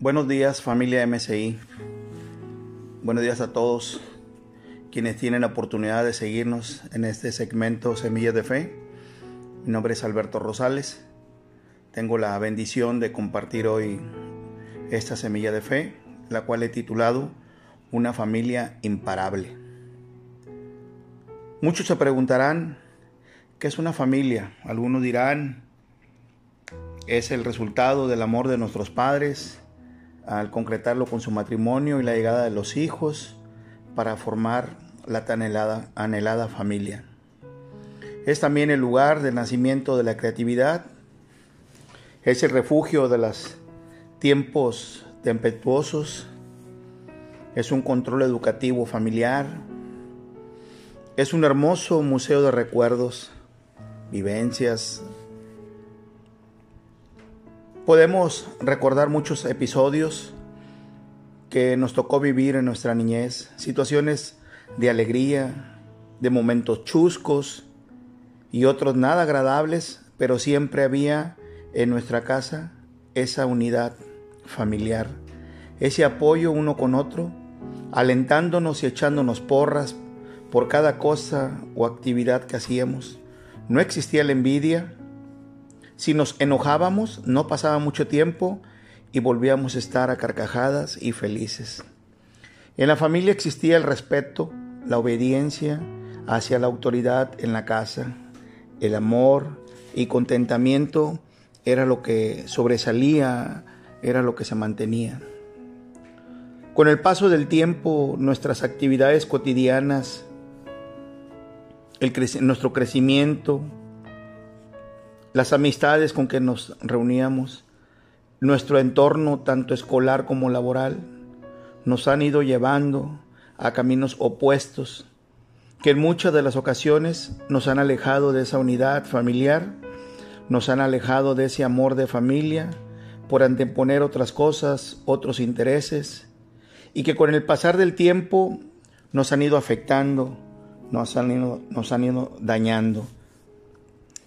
Buenos días familia MSI. Buenos días a todos quienes tienen la oportunidad de seguirnos en este segmento Semillas de Fe. Mi nombre es Alberto Rosales. Tengo la bendición de compartir hoy esta semilla de fe, la cual he titulado Una familia imparable. Muchos se preguntarán, ¿qué es una familia? Algunos dirán, es el resultado del amor de nuestros padres, al concretarlo con su matrimonio y la llegada de los hijos para formar la tan anhelada, familia. Es también el lugar del nacimiento de la creatividad, es el refugio de los tiempos tempestuosos, es un control educativo familiar, es un hermoso museo de recuerdos, vivencias, Podemos recordar muchos episodios que nos tocó vivir en nuestra niñez, situaciones de alegría, de momentos chuscos y otros nada agradables, pero siempre había en nuestra casa esa unidad familiar, ese apoyo uno con otro, alentándonos y echándonos porras por cada cosa o actividad que hacíamos. No existía la envidia, si nos enojábamos, no pasaba mucho tiempo y volvíamos a estar a carcajadas y felices. En la familia existía el respeto, la obediencia hacia la autoridad en la casa, el amor y contentamiento era lo que sobresalía, era lo que se mantenía. Con el paso del tiempo, nuestras actividades cotidianas, nuestro crecimiento, las amistades con que nos reuníamos, nuestro entorno tanto escolar como laboral, nos han ido llevando a caminos opuestos que en muchas de las ocasiones nos han alejado de esa unidad familiar, nos han alejado de ese amor de familia por anteponer otras cosas, otros intereses, y que con el pasar del tiempo nos han ido afectando, nos han ido, dañando.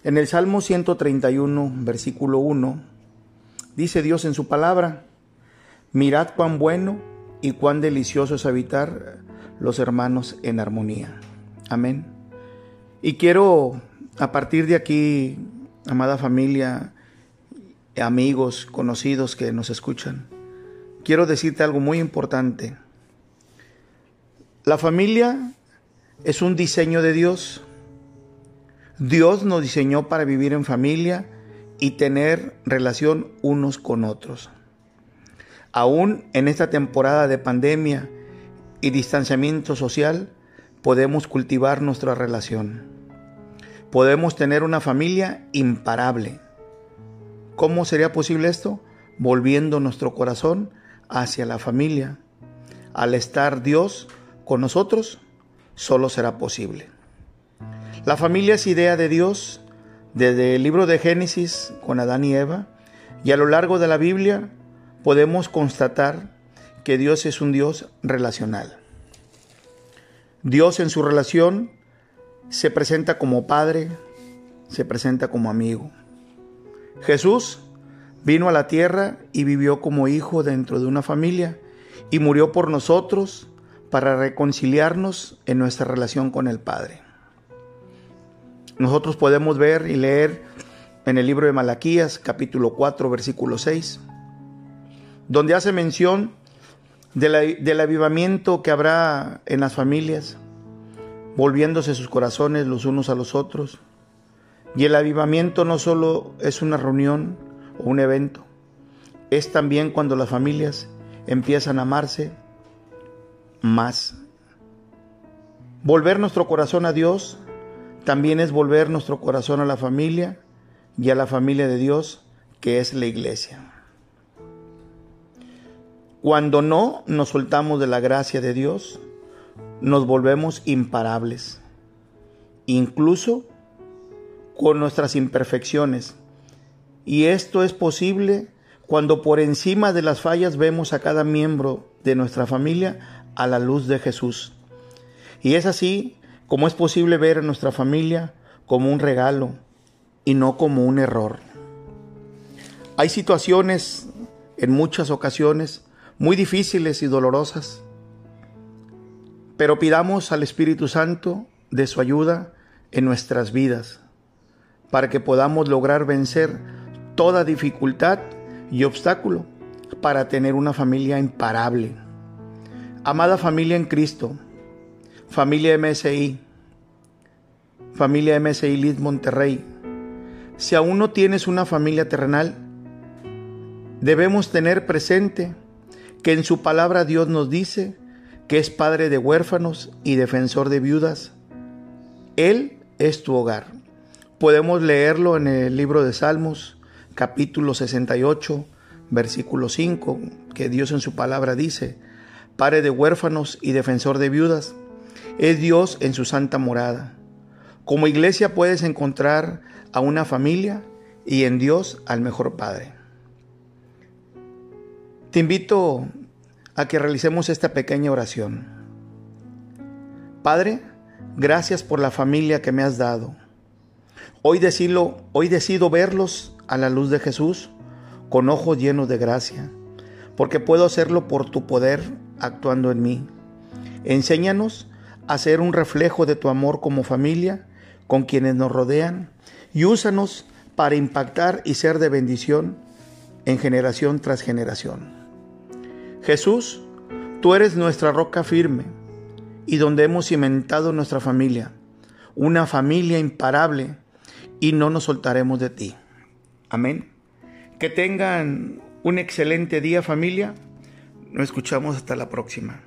En el Salmo 131, versículo 1, dice Dios en su palabra, mirad cuán bueno y cuán delicioso es habitar los hermanos en armonía. Amén. Y quiero, a partir de aquí, amada familia, amigos, conocidos que nos escuchan, quiero decirte algo muy importante. La familia es un diseño de Dios Dios nos diseñó para vivir en familia y tener relación unos con otros. Aún en esta temporada de pandemia y distanciamiento social, podemos cultivar nuestra relación. Podemos tener una familia imparable. ¿Cómo sería posible esto? Volviendo nuestro corazón hacia la familia. Al estar Dios con nosotros, solo será posible. La familia es idea de Dios desde el libro de Génesis con Adán y Eva y a lo largo de la Biblia podemos constatar que Dios es un Dios relacional. Dios en su relación se presenta como Padre, se presenta como amigo. Jesús vino a la tierra y vivió como hijo dentro de una familia y murió por nosotros para reconciliarnos en nuestra relación con el Padre. Nosotros podemos ver y leer en el libro de Malaquías, capítulo 4, versículo 6, donde hace mención del avivamiento que habrá en las familias, volviéndose sus corazones los unos a los otros. Y el avivamiento no solo es una reunión o un evento, es también cuando las familias empiezan a amarse más. Volver nuestro corazón a Dios también es volver nuestro corazón a la familia y a la familia de Dios, que es la iglesia. Cuando no nos soltamos de la gracia de Dios, nos volvemos imparables, incluso con nuestras imperfecciones. Y esto es posible cuando por encima de las fallas vemos a cada miembro de nuestra familia a la luz de Jesús. Y es así ¿Cómo es posible ver a nuestra familia como un regalo y no como un error? Hay situaciones en muchas ocasiones muy difíciles y dolorosas. Pero pidamos al Espíritu Santo de su ayuda en nuestras vidas para que podamos lograr vencer toda dificultad y obstáculo para tener una familia imparable. Amada familia en Cristo, familia MSI, familia MSI Liz Monterrey, si aún no tienes una familia terrenal, debemos tener presente que en su palabra Dios nos dice que es padre de huérfanos y defensor de viudas. Él es tu hogar. Podemos leerlo en el libro de Salmos, capítulo 68, versículo 5, que Dios en su palabra dice, Padre de huérfanos y defensor de viudas, es Dios en su santa morada. Como iglesia puedes encontrar a una familia y en Dios al mejor Padre. Te invito a que realicemos esta pequeña oración. Padre, gracias por la familia que me has dado. Hoy decido, hoy decido verlos a la luz de Jesús con ojos llenos de gracia, porque puedo hacerlo por tu poder actuando en mí. Enséñanos a ser un reflejo de tu amor como familia con quienes nos rodean y úsanos para impactar y ser de bendición en generación tras generación. Jesús, tú eres nuestra roca firme y donde hemos cimentado nuestra familia, una familia imparable y no nos soltaremos de ti. Amén. Que tengan un excelente día familia. Nos escuchamos hasta la próxima.